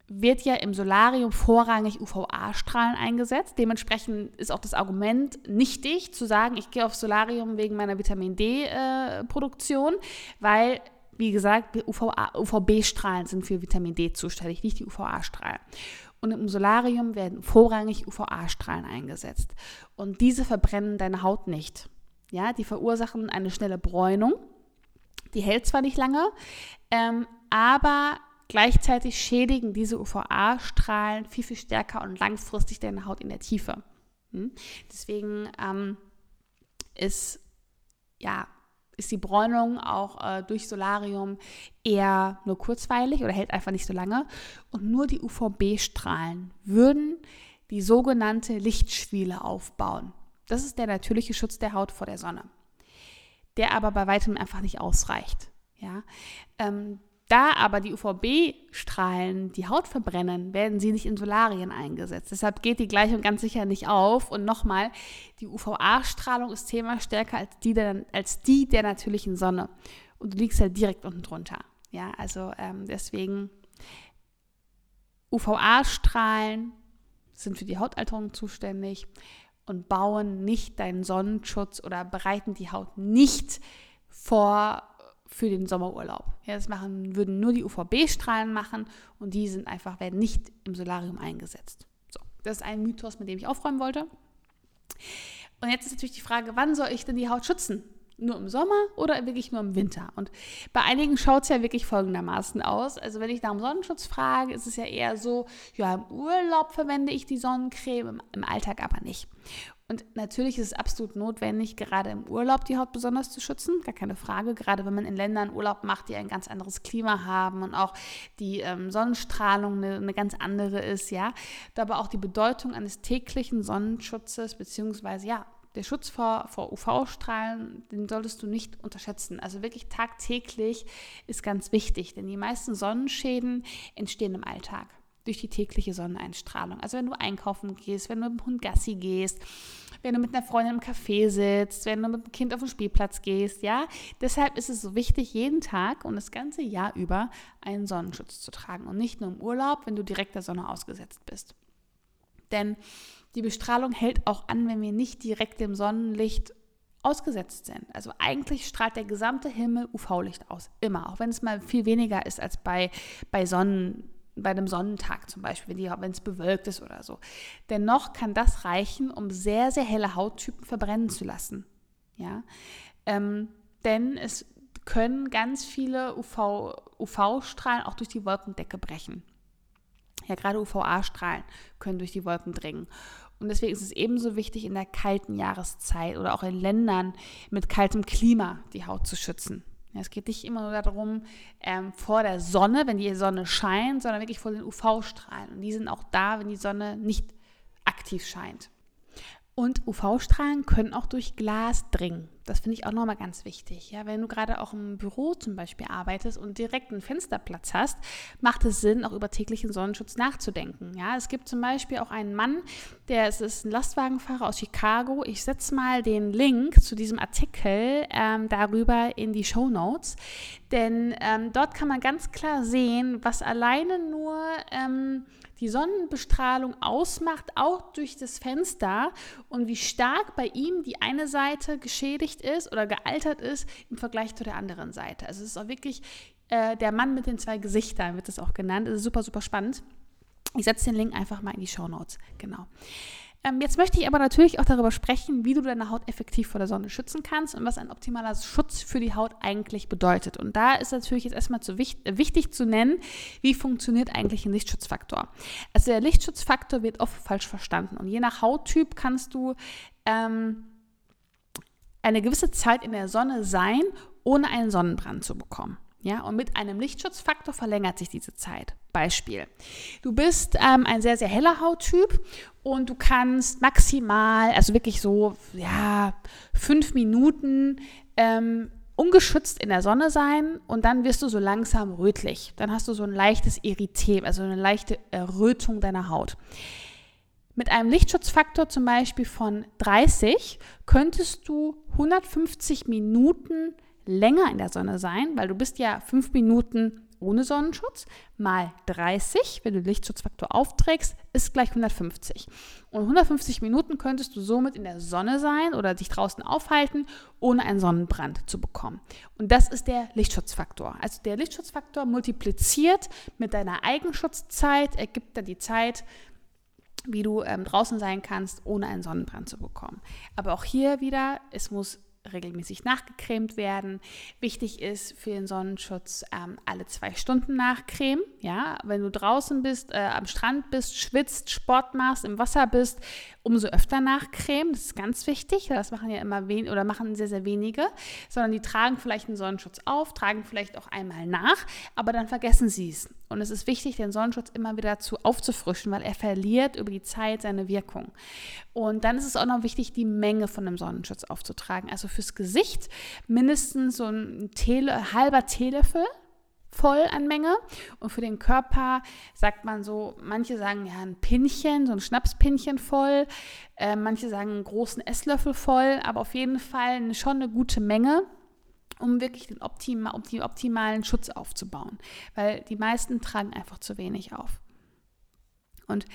wird ja im Solarium vorrangig UVA-Strahlen eingesetzt. Dementsprechend ist auch das Argument nichtig zu sagen, ich gehe auf Solarium wegen meiner Vitamin D-Produktion, äh, weil wie gesagt, UVB-Strahlen sind für Vitamin D zuständig, nicht die UVA-Strahlen. Und im Solarium werden vorrangig UVA-Strahlen eingesetzt. Und diese verbrennen deine Haut nicht. Ja, die verursachen eine schnelle Bräunung. Die hält zwar nicht lange, ähm, aber gleichzeitig schädigen diese UVA-Strahlen viel, viel stärker und langfristig deine Haut in der Tiefe. Hm? Deswegen ähm, ist ja ist die Bräunung auch äh, durch Solarium eher nur kurzweilig oder hält einfach nicht so lange. Und nur die UVB-Strahlen würden die sogenannte Lichtschwiele aufbauen. Das ist der natürliche Schutz der Haut vor der Sonne, der aber bei weitem einfach nicht ausreicht. Ja? Ähm, da aber die UVB-Strahlen die Haut verbrennen, werden sie nicht in Solarien eingesetzt. Deshalb geht die Gleichung ganz sicher nicht auf. Und nochmal, die UVA-Strahlung ist zehnmal stärker als die, der, als die der natürlichen Sonne. Und du liegst halt direkt unten drunter. Ja, also ähm, deswegen UVA-Strahlen sind für die Hautalterung zuständig und bauen nicht deinen Sonnenschutz oder bereiten die Haut nicht vor für den Sommerurlaub. Ja, das machen, würden nur die UVB-Strahlen machen und die sind einfach, werden nicht im Solarium eingesetzt. So, das ist ein Mythos, mit dem ich aufräumen wollte. Und jetzt ist natürlich die Frage, wann soll ich denn die Haut schützen? Nur im Sommer oder wirklich nur im Winter? Und bei einigen schaut es ja wirklich folgendermaßen aus. Also wenn ich nach dem Sonnenschutz frage, ist es ja eher so, ja, im Urlaub verwende ich die Sonnencreme, im Alltag aber nicht. Und natürlich ist es absolut notwendig, gerade im Urlaub die Haut besonders zu schützen, gar keine Frage. Gerade wenn man in Ländern Urlaub macht, die ein ganz anderes Klima haben und auch die ähm, Sonnenstrahlung eine, eine, ganz andere ist, ja. Aber auch die Bedeutung eines täglichen Sonnenschutzes, beziehungsweise ja, der Schutz vor, vor UV-Strahlen, den solltest du nicht unterschätzen. Also wirklich tagtäglich ist ganz wichtig, denn die meisten Sonnenschäden entstehen im Alltag durch die tägliche Sonneneinstrahlung. Also wenn du einkaufen gehst, wenn du mit dem Hund Gassi gehst, wenn du mit einer Freundin im Café sitzt, wenn du mit dem Kind auf den Spielplatz gehst, ja. Deshalb ist es so wichtig, jeden Tag und das ganze Jahr über einen Sonnenschutz zu tragen und nicht nur im Urlaub, wenn du direkt der Sonne ausgesetzt bist. Denn die Bestrahlung hält auch an, wenn wir nicht direkt dem Sonnenlicht ausgesetzt sind. Also eigentlich strahlt der gesamte Himmel UV-Licht aus, immer, auch wenn es mal viel weniger ist als bei, bei Sonnen bei einem Sonnentag zum Beispiel, wenn es bewölkt ist oder so. Dennoch kann das reichen, um sehr, sehr helle Hauttypen verbrennen zu lassen. Ja? Ähm, denn es können ganz viele UV-Strahlen UV auch durch die Wolkendecke brechen. Ja, gerade UVA-Strahlen können durch die Wolken dringen. Und deswegen ist es ebenso wichtig, in der kalten Jahreszeit oder auch in Ländern mit kaltem Klima die Haut zu schützen. Es geht nicht immer nur darum, ähm, vor der Sonne, wenn die Sonne scheint, sondern wirklich vor den UV-Strahlen. Und die sind auch da, wenn die Sonne nicht aktiv scheint. Und UV-Strahlen können auch durch Glas dringen. Das finde ich auch nochmal ganz wichtig. Ja, wenn du gerade auch im Büro zum Beispiel arbeitest und direkt einen Fensterplatz hast, macht es Sinn, auch über täglichen Sonnenschutz nachzudenken. Ja, es gibt zum Beispiel auch einen Mann, der ist, ist ein Lastwagenfahrer aus Chicago. Ich setze mal den Link zu diesem Artikel ähm, darüber in die Show Notes, denn ähm, dort kann man ganz klar sehen, was alleine nur ähm, die Sonnenbestrahlung ausmacht, auch durch das Fenster und wie stark bei ihm die eine Seite geschädigt ist oder gealtert ist im Vergleich zu der anderen Seite. Also es ist auch wirklich äh, der Mann mit den zwei Gesichtern, wird das auch genannt. Das ist super, super spannend. Ich setze den Link einfach mal in die Show Notes. Genau. Ähm, jetzt möchte ich aber natürlich auch darüber sprechen, wie du deine Haut effektiv vor der Sonne schützen kannst und was ein optimaler Schutz für die Haut eigentlich bedeutet. Und da ist natürlich jetzt erstmal zu wichtig, äh, wichtig zu nennen, wie funktioniert eigentlich ein Lichtschutzfaktor. Also der Lichtschutzfaktor wird oft falsch verstanden und je nach Hauttyp kannst du ähm, eine gewisse Zeit in der Sonne sein, ohne einen Sonnenbrand zu bekommen. Ja, und mit einem Lichtschutzfaktor verlängert sich diese Zeit. Beispiel. Du bist ähm, ein sehr, sehr heller Hauttyp und du kannst maximal, also wirklich so, ja, fünf Minuten ähm, ungeschützt in der Sonne sein und dann wirst du so langsam rötlich. Dann hast du so ein leichtes Erythem, also eine leichte Errötung deiner Haut. Mit einem Lichtschutzfaktor zum Beispiel von 30 könntest du 150 Minuten länger in der Sonne sein, weil du bist ja fünf Minuten ohne Sonnenschutz mal 30, wenn du Lichtschutzfaktor aufträgst, ist gleich 150. Und 150 Minuten könntest du somit in der Sonne sein oder dich draußen aufhalten, ohne einen Sonnenbrand zu bekommen. Und das ist der Lichtschutzfaktor. Also der Lichtschutzfaktor multipliziert mit deiner Eigenschutzzeit, ergibt dann die Zeit, wie du ähm, draußen sein kannst, ohne einen Sonnenbrand zu bekommen. Aber auch hier wieder, es muss regelmäßig nachgecremt werden. Wichtig ist für den Sonnenschutz ähm, alle zwei Stunden nachcremen. Ja, wenn du draußen bist, äh, am Strand bist, schwitzt, Sport machst, im Wasser bist, umso öfter nachcremen. Das ist ganz wichtig. Das machen ja immer wen oder machen sehr, sehr wenige, sondern die tragen vielleicht einen Sonnenschutz auf, tragen vielleicht auch einmal nach, aber dann vergessen sie es. Und es ist wichtig, den Sonnenschutz immer wieder zu aufzufrischen, weil er verliert über die Zeit seine Wirkung. Und dann ist es auch noch wichtig, die Menge von einem Sonnenschutz aufzutragen. Also fürs Gesicht mindestens so ein Tele, halber Teelöffel voll an Menge. Und für den Körper sagt man so, manche sagen ja ein Pinchen, so ein Schnapspinchen voll, äh, manche sagen einen großen Esslöffel voll, aber auf jeden Fall schon eine gute Menge um wirklich den optima, den optimalen Schutz aufzubauen. Weil die meisten tragen einfach zu wenig auf. Und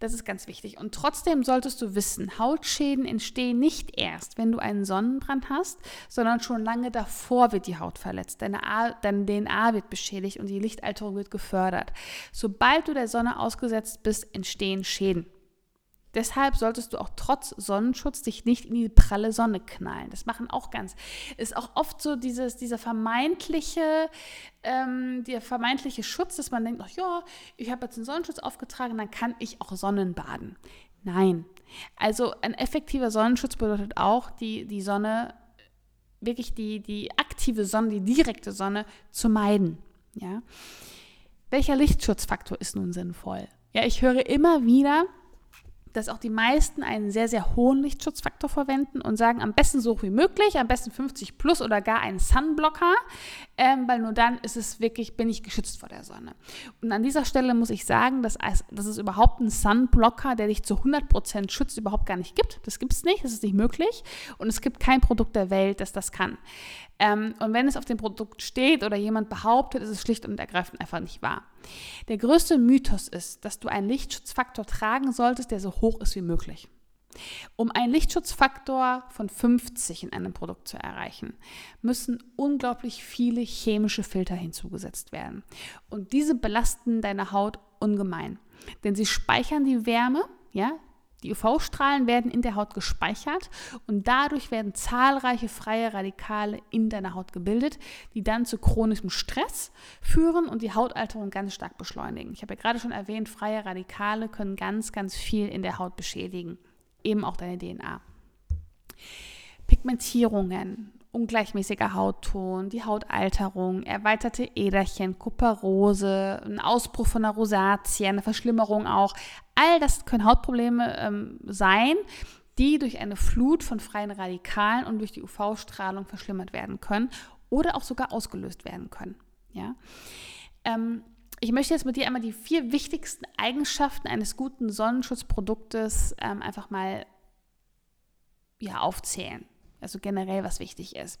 das ist ganz wichtig. Und trotzdem solltest du wissen, Hautschäden entstehen nicht erst, wenn du einen Sonnenbrand hast, sondern schon lange davor wird die Haut verletzt. Deine, A, deine DNA wird beschädigt und die Lichtalterung wird gefördert. Sobald du der Sonne ausgesetzt bist, entstehen Schäden. Deshalb solltest du auch trotz Sonnenschutz dich nicht in die pralle Sonne knallen. Das machen auch ganz. Ist auch oft so dieses, dieser vermeintliche, ähm, der vermeintliche Schutz, dass man denkt, ach ja, ich habe jetzt einen Sonnenschutz aufgetragen, dann kann ich auch Sonnenbaden. Nein. Also ein effektiver Sonnenschutz bedeutet auch, die, die Sonne, wirklich die, die aktive Sonne, die direkte Sonne zu meiden. Ja. Welcher Lichtschutzfaktor ist nun sinnvoll? Ja, ich höre immer wieder, dass auch die meisten einen sehr, sehr hohen Lichtschutzfaktor verwenden und sagen, am besten so hoch wie möglich, am besten 50 plus oder gar einen Sunblocker, ähm, weil nur dann ist es wirklich, bin ich geschützt vor der Sonne. Und an dieser Stelle muss ich sagen, dass, dass es überhaupt einen Sunblocker, der dich zu 100% schützt, überhaupt gar nicht gibt. Das gibt es nicht, das ist nicht möglich und es gibt kein Produkt der Welt, das das kann. Ähm, und wenn es auf dem Produkt steht oder jemand behauptet, ist es schlicht und ergreifend einfach nicht wahr. Der größte Mythos ist, dass du einen Lichtschutzfaktor tragen solltest, der so hoch ist wie möglich. Um einen Lichtschutzfaktor von 50 in einem Produkt zu erreichen, müssen unglaublich viele chemische Filter hinzugesetzt werden. Und diese belasten deine Haut ungemein, denn sie speichern die Wärme, ja, die UV-Strahlen werden in der Haut gespeichert und dadurch werden zahlreiche freie Radikale in deiner Haut gebildet, die dann zu chronischem Stress führen und die Hautalterung ganz stark beschleunigen. Ich habe ja gerade schon erwähnt, freie Radikale können ganz, ganz viel in der Haut beschädigen, eben auch deine DNA. Pigmentierungen, ungleichmäßiger Hautton, die Hautalterung, erweiterte Äderchen, Kuparose, ein Ausbruch von einer Rosatie, eine Verschlimmerung auch. All das können Hautprobleme ähm, sein, die durch eine Flut von freien Radikalen und durch die UV-Strahlung verschlimmert werden können oder auch sogar ausgelöst werden können. Ja? Ähm, ich möchte jetzt mit dir einmal die vier wichtigsten Eigenschaften eines guten Sonnenschutzproduktes ähm, einfach mal ja, aufzählen. Also generell, was wichtig ist.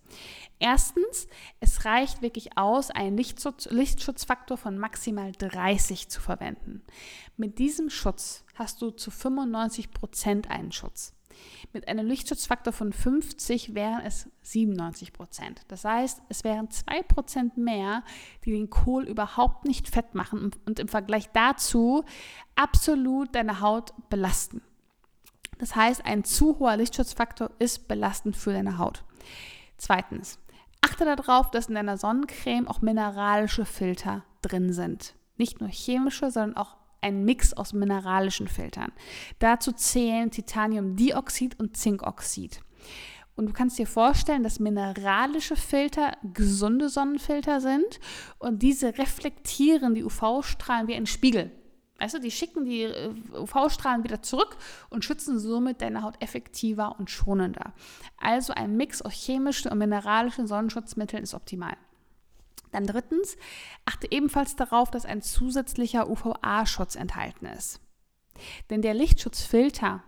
Erstens, es reicht wirklich aus, einen Lichtschutz, Lichtschutzfaktor von maximal 30 zu verwenden. Mit diesem Schutz hast du zu 95 Prozent einen Schutz. Mit einem Lichtschutzfaktor von 50 wären es 97 Prozent. Das heißt, es wären 2 Prozent mehr, die den Kohl überhaupt nicht fett machen und im Vergleich dazu absolut deine Haut belasten. Das heißt, ein zu hoher Lichtschutzfaktor ist belastend für deine Haut. Zweitens, achte darauf, dass in deiner Sonnencreme auch mineralische Filter drin sind. Nicht nur chemische, sondern auch ein Mix aus mineralischen Filtern. Dazu zählen Titaniumdioxid und Zinkoxid. Und du kannst dir vorstellen, dass mineralische Filter gesunde Sonnenfilter sind und diese reflektieren die UV-Strahlen wie ein Spiegel. Weißt du, die schicken die äh, UV-Strahlen wieder zurück und schützen somit deine Haut effektiver und schonender. Also ein Mix aus chemischen und mineralischen Sonnenschutzmitteln ist optimal. Dann drittens, achte ebenfalls darauf, dass ein zusätzlicher UVA-Schutz enthalten ist. Denn der Lichtschutzfilter,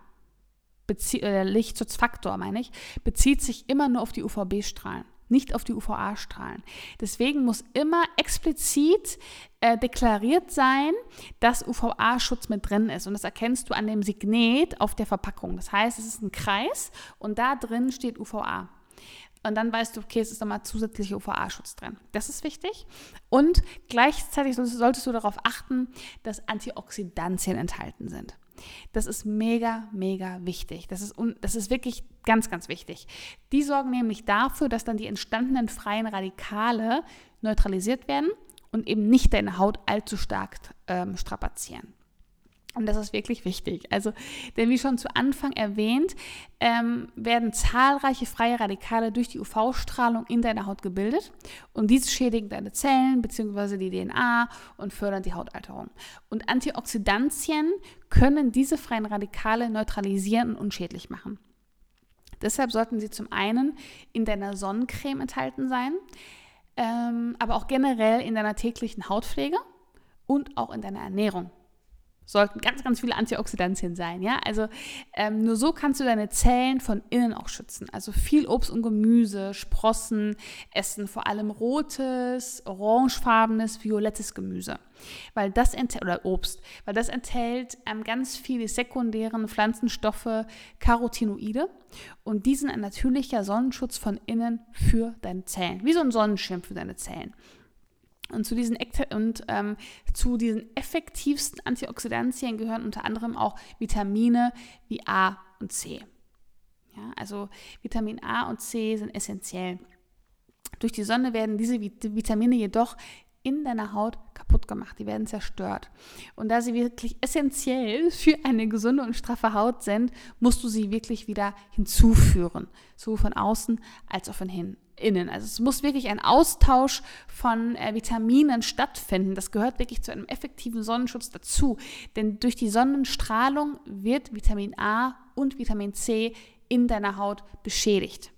äh, der Lichtschutzfaktor meine ich, bezieht sich immer nur auf die UVB-Strahlen nicht auf die UVA-Strahlen. Deswegen muss immer explizit äh, deklariert sein, dass UVA-Schutz mit drin ist. Und das erkennst du an dem Signet auf der Verpackung. Das heißt, es ist ein Kreis und da drin steht UVA. Und dann weißt du, okay, es ist nochmal zusätzlicher UVA-Schutz drin. Das ist wichtig. Und gleichzeitig solltest du darauf achten, dass Antioxidantien enthalten sind. Das ist mega, mega wichtig. Das ist, das ist wirklich ganz, ganz wichtig. Die sorgen nämlich dafür, dass dann die entstandenen freien Radikale neutralisiert werden und eben nicht deine Haut allzu stark ähm, strapazieren. Und das ist wirklich wichtig. Also, denn wie schon zu Anfang erwähnt, ähm, werden zahlreiche freie Radikale durch die UV-Strahlung in deiner Haut gebildet und diese schädigen deine Zellen bzw. die DNA und fördern die Hautalterung. Und Antioxidantien können diese freien Radikale neutralisieren und unschädlich machen. Deshalb sollten sie zum einen in deiner Sonnencreme enthalten sein, ähm, aber auch generell in deiner täglichen Hautpflege und auch in deiner Ernährung sollten ganz, ganz viele Antioxidantien sein. Ja? Also ähm, nur so kannst du deine Zellen von innen auch schützen. Also viel Obst und Gemüse, Sprossen, essen vor allem rotes, orangefarbenes, violettes Gemüse. Weil das enthält, oder Obst, weil das enthält ähm, ganz viele sekundären Pflanzenstoffe, Carotinoide. Und die sind ein natürlicher Sonnenschutz von innen für deine Zellen. Wie so ein Sonnenschirm für deine Zellen. Und zu diesen, und, ähm, zu diesen effektivsten Antioxidantien gehören unter anderem auch Vitamine wie A und C. Ja, also Vitamin A und C sind essentiell. Durch die Sonne werden diese Vitamine jedoch in deiner Haut kaputt gemacht, die werden zerstört. Und da sie wirklich essentiell für eine gesunde und straffe Haut sind, musst du sie wirklich wieder hinzuführen, sowohl von außen als auch von hin, innen. Also es muss wirklich ein Austausch von äh, Vitaminen stattfinden. Das gehört wirklich zu einem effektiven Sonnenschutz dazu. Denn durch die Sonnenstrahlung wird Vitamin A und Vitamin C in deiner Haut beschädigt.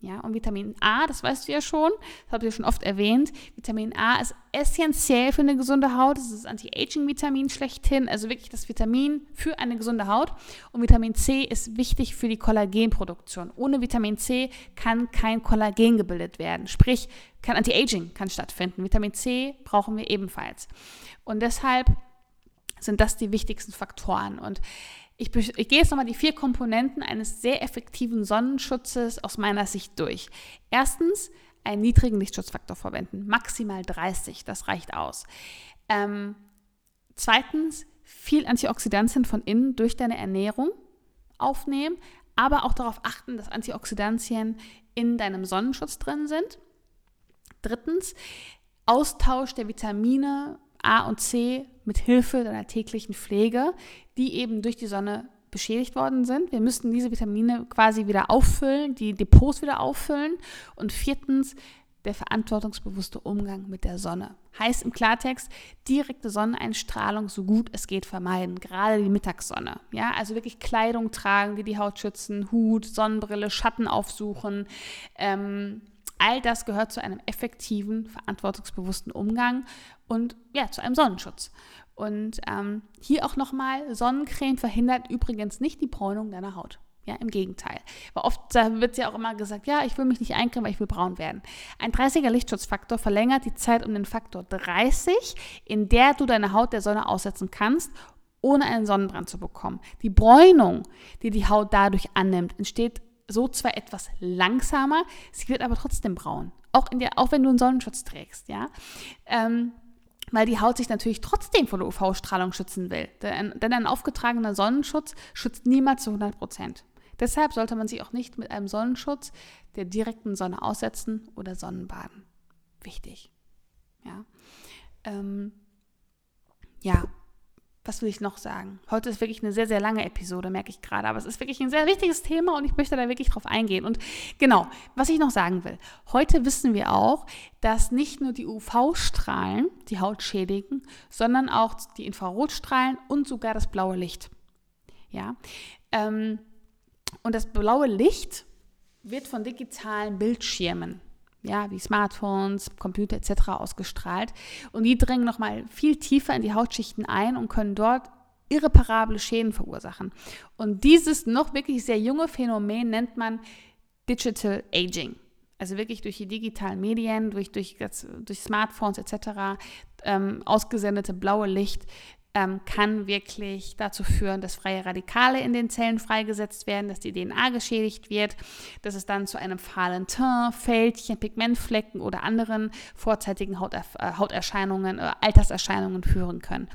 Ja, und Vitamin A, das weißt du ja schon, das habe ich ja schon oft erwähnt. Vitamin A ist essentiell für eine gesunde Haut. Es ist das Anti-Aging-Vitamin schlechthin, also wirklich das Vitamin für eine gesunde Haut. Und Vitamin C ist wichtig für die Kollagenproduktion. Ohne Vitamin C kann kein Kollagen gebildet werden. Sprich, kein Anti-Aging kann stattfinden. Vitamin C brauchen wir ebenfalls. Und deshalb sind das die wichtigsten Faktoren. Und ich, ich gehe jetzt nochmal die vier Komponenten eines sehr effektiven Sonnenschutzes aus meiner Sicht durch. Erstens, einen niedrigen Lichtschutzfaktor verwenden, maximal 30, das reicht aus. Ähm, zweitens, viel Antioxidantien von innen durch deine Ernährung aufnehmen, aber auch darauf achten, dass Antioxidantien in deinem Sonnenschutz drin sind. Drittens, Austausch der Vitamine A und C mit Hilfe deiner täglichen Pflege, die eben durch die Sonne beschädigt worden sind. Wir müssten diese Vitamine quasi wieder auffüllen, die Depots wieder auffüllen. Und viertens, der verantwortungsbewusste Umgang mit der Sonne. Heißt im Klartext, direkte Sonneneinstrahlung so gut es geht vermeiden, gerade die Mittagssonne. Ja, also wirklich Kleidung tragen, die die Haut schützen, Hut, Sonnenbrille, Schatten aufsuchen. Ähm, all das gehört zu einem effektiven, verantwortungsbewussten Umgang und ja, zu einem Sonnenschutz. Und ähm, hier auch nochmal, Sonnencreme verhindert übrigens nicht die Bräunung deiner Haut. Ja, im Gegenteil. Weil oft wird ja auch immer gesagt, ja, ich will mich nicht eincremen, weil ich will braun werden. Ein 30er Lichtschutzfaktor verlängert die Zeit um den Faktor 30, in der du deine Haut der Sonne aussetzen kannst, ohne einen Sonnenbrand zu bekommen. Die Bräunung, die die Haut dadurch annimmt, entsteht so zwar etwas langsamer, sie wird aber trotzdem braun. Auch, in der, auch wenn du einen Sonnenschutz trägst, ja. Ähm, weil die Haut sich natürlich trotzdem vor der UV-Strahlung schützen will. Denn, denn, ein aufgetragener Sonnenschutz schützt niemals zu 100 Prozent. Deshalb sollte man sich auch nicht mit einem Sonnenschutz der direkten Sonne aussetzen oder Sonnenbaden. Wichtig. Ja. Ähm, ja, was will ich noch sagen? Heute ist wirklich eine sehr, sehr lange Episode, merke ich gerade. Aber es ist wirklich ein sehr wichtiges Thema und ich möchte da wirklich drauf eingehen. Und genau, was ich noch sagen will. Heute wissen wir auch, dass nicht nur die UV-Strahlen die Haut schädigen, sondern auch die Infrarotstrahlen und sogar das blaue Licht. Ja. Ähm, und das blaue Licht wird von digitalen Bildschirmen ja, wie Smartphones, Computer etc. ausgestrahlt. Und die dringen nochmal viel tiefer in die Hautschichten ein und können dort irreparable Schäden verursachen. Und dieses noch wirklich sehr junge Phänomen nennt man Digital Aging. Also wirklich durch die digitalen Medien, durch, durch, durch Smartphones etc. Ähm, ausgesendete blaue Licht ähm, kann wirklich dazu führen, dass freie Radikale in den Zellen freigesetzt werden, dass die DNA geschädigt wird, dass es dann zu einem fahlen Teint, Fältchen, Pigmentflecken oder anderen vorzeitigen Hauter äh, Hauterscheinungen, äh, Alterserscheinungen führen können.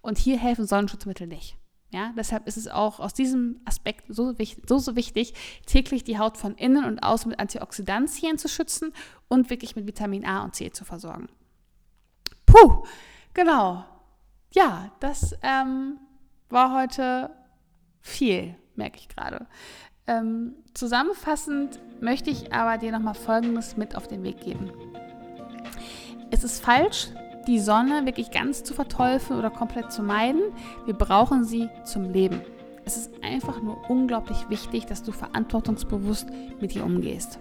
Und hier helfen Sonnenschutzmittel nicht. Ja, deshalb ist es auch aus diesem Aspekt so, so, so wichtig, täglich die Haut von innen und außen mit Antioxidantien zu schützen und wirklich mit Vitamin A und C zu versorgen. Puh, genau ja, das ähm, war heute viel, merke ich gerade. Ähm, zusammenfassend möchte ich aber dir nochmal Folgendes mit auf den Weg geben. Es ist falsch, die Sonne wirklich ganz zu verteufeln oder komplett zu meiden. Wir brauchen sie zum Leben. Es ist einfach nur unglaublich wichtig, dass du verantwortungsbewusst mit ihr umgehst.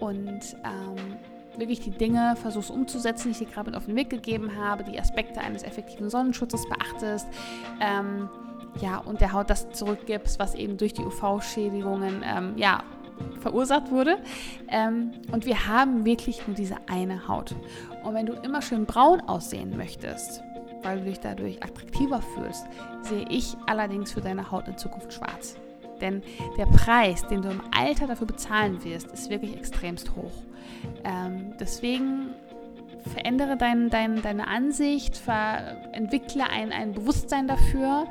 Und ähm, wirklich die Dinge versuchst umzusetzen, die ich dir gerade mit auf den Weg gegeben habe, die Aspekte eines effektiven Sonnenschutzes beachtest. Ähm, ja, und der Haut das zurückgibst, was eben durch die UV-Schädigungen ähm, ja, verursacht wurde. Ähm, und wir haben wirklich nur diese eine Haut. Und wenn du immer schön braun aussehen möchtest, weil du dich dadurch attraktiver fühlst, sehe ich allerdings für deine Haut in Zukunft schwarz. Denn der Preis, den du im Alter dafür bezahlen wirst, ist wirklich extremst hoch. Ähm, deswegen verändere dein, dein, deine Ansicht, entwickle ein, ein Bewusstsein dafür.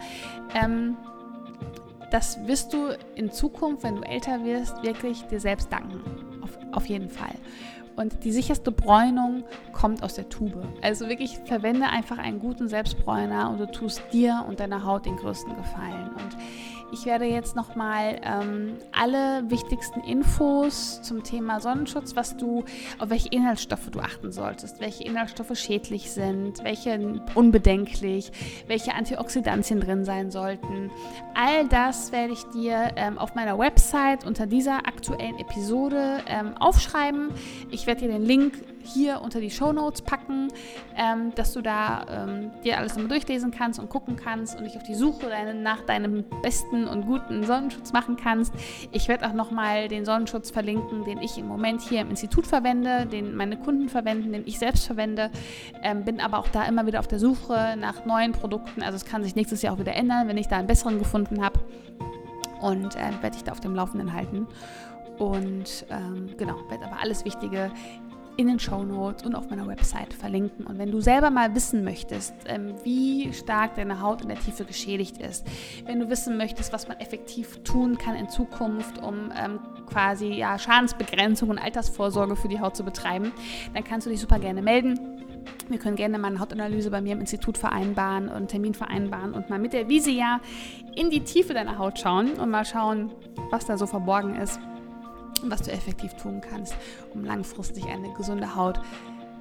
Ähm, das wirst du in Zukunft, wenn du älter wirst, wirklich dir selbst danken. Auf, auf jeden Fall. Und die sicherste Bräunung kommt aus der Tube. Also wirklich verwende einfach einen guten Selbstbräuner und du tust dir und deiner Haut den größten Gefallen. Und ich werde jetzt nochmal ähm, alle wichtigsten Infos zum Thema Sonnenschutz, was du, auf welche Inhaltsstoffe du achten solltest, welche Inhaltsstoffe schädlich sind, welche unbedenklich, welche Antioxidantien drin sein sollten. All das werde ich dir ähm, auf meiner Website unter dieser aktuellen Episode ähm, aufschreiben. Ich werde dir den Link hier unter die Show Notes packen, ähm, dass du da ähm, dir alles nochmal durchlesen kannst und gucken kannst und dich auf die Suche deine, nach deinem besten und guten Sonnenschutz machen kannst. Ich werde auch nochmal den Sonnenschutz verlinken, den ich im Moment hier im Institut verwende, den meine Kunden verwenden, den ich selbst verwende. Ähm, bin aber auch da immer wieder auf der Suche nach neuen Produkten. Also es kann sich nächstes Jahr auch wieder ändern, wenn ich da einen besseren gefunden habe. Und äh, werde ich da auf dem Laufenden halten. Und ähm, genau, werde aber alles Wichtige in den Show Notes und auf meiner Website verlinken. Und wenn du selber mal wissen möchtest, ähm, wie stark deine Haut in der Tiefe geschädigt ist, wenn du wissen möchtest, was man effektiv tun kann in Zukunft, um ähm, quasi ja, Schadensbegrenzung und Altersvorsorge für die Haut zu betreiben, dann kannst du dich super gerne melden. Wir können gerne mal eine Hautanalyse bei mir im Institut vereinbaren und einen Termin vereinbaren und mal mit der Visia in die Tiefe deiner Haut schauen und mal schauen, was da so verborgen ist was du effektiv tun kannst, um langfristig eine gesunde Haut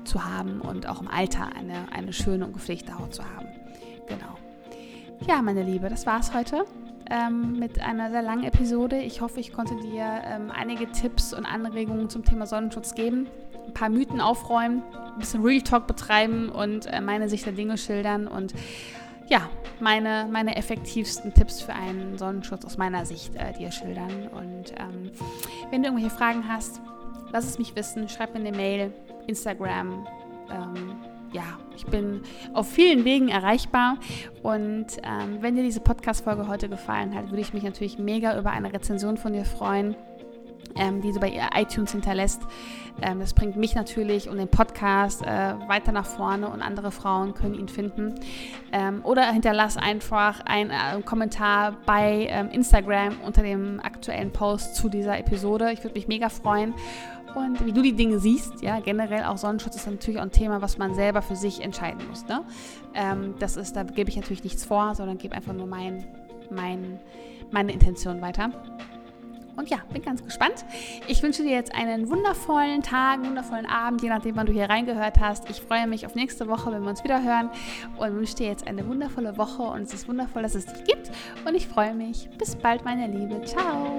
zu haben und auch im Alter eine, eine schöne und gepflegte Haut zu haben. Genau. Ja, meine Liebe, das war's heute ähm, mit einer sehr langen Episode. Ich hoffe, ich konnte dir ähm, einige Tipps und Anregungen zum Thema Sonnenschutz geben, ein paar Mythen aufräumen, ein bisschen Real Talk betreiben und äh, meine Sicht der Dinge schildern und ja, meine, meine effektivsten Tipps für einen Sonnenschutz aus meiner Sicht äh, dir schildern. Und ähm, wenn du irgendwelche Fragen hast, lass es mich wissen. Schreib mir eine Mail, Instagram, ähm, ja, ich bin auf vielen Wegen erreichbar. Und ähm, wenn dir diese Podcast-Folge heute gefallen hat, würde ich mich natürlich mega über eine Rezension von dir freuen ähm, die du bei iTunes hinterlässt. Ähm, das bringt mich natürlich und den Podcast äh, weiter nach vorne und andere Frauen können ihn finden. Ähm, oder hinterlass einfach einen äh, Kommentar bei ähm, Instagram unter dem aktuellen Post zu dieser Episode. Ich würde mich mega freuen. Und wie du die Dinge siehst, ja, generell auch Sonnenschutz ist natürlich auch ein Thema, was man selber für sich entscheiden muss. Ne? Ähm, das ist, da gebe ich natürlich nichts vor, sondern gebe einfach nur mein, mein, meine Intention weiter. Und ja, bin ganz gespannt. Ich wünsche dir jetzt einen wundervollen Tag, einen wundervollen Abend, je nachdem, wann du hier reingehört hast. Ich freue mich auf nächste Woche, wenn wir uns wieder hören. Und wünsche dir jetzt eine wundervolle Woche. Und es ist wundervoll, dass es dich gibt. Und ich freue mich. Bis bald, meine Liebe. Ciao.